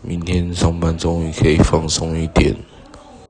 明天上班终于可以放松一点。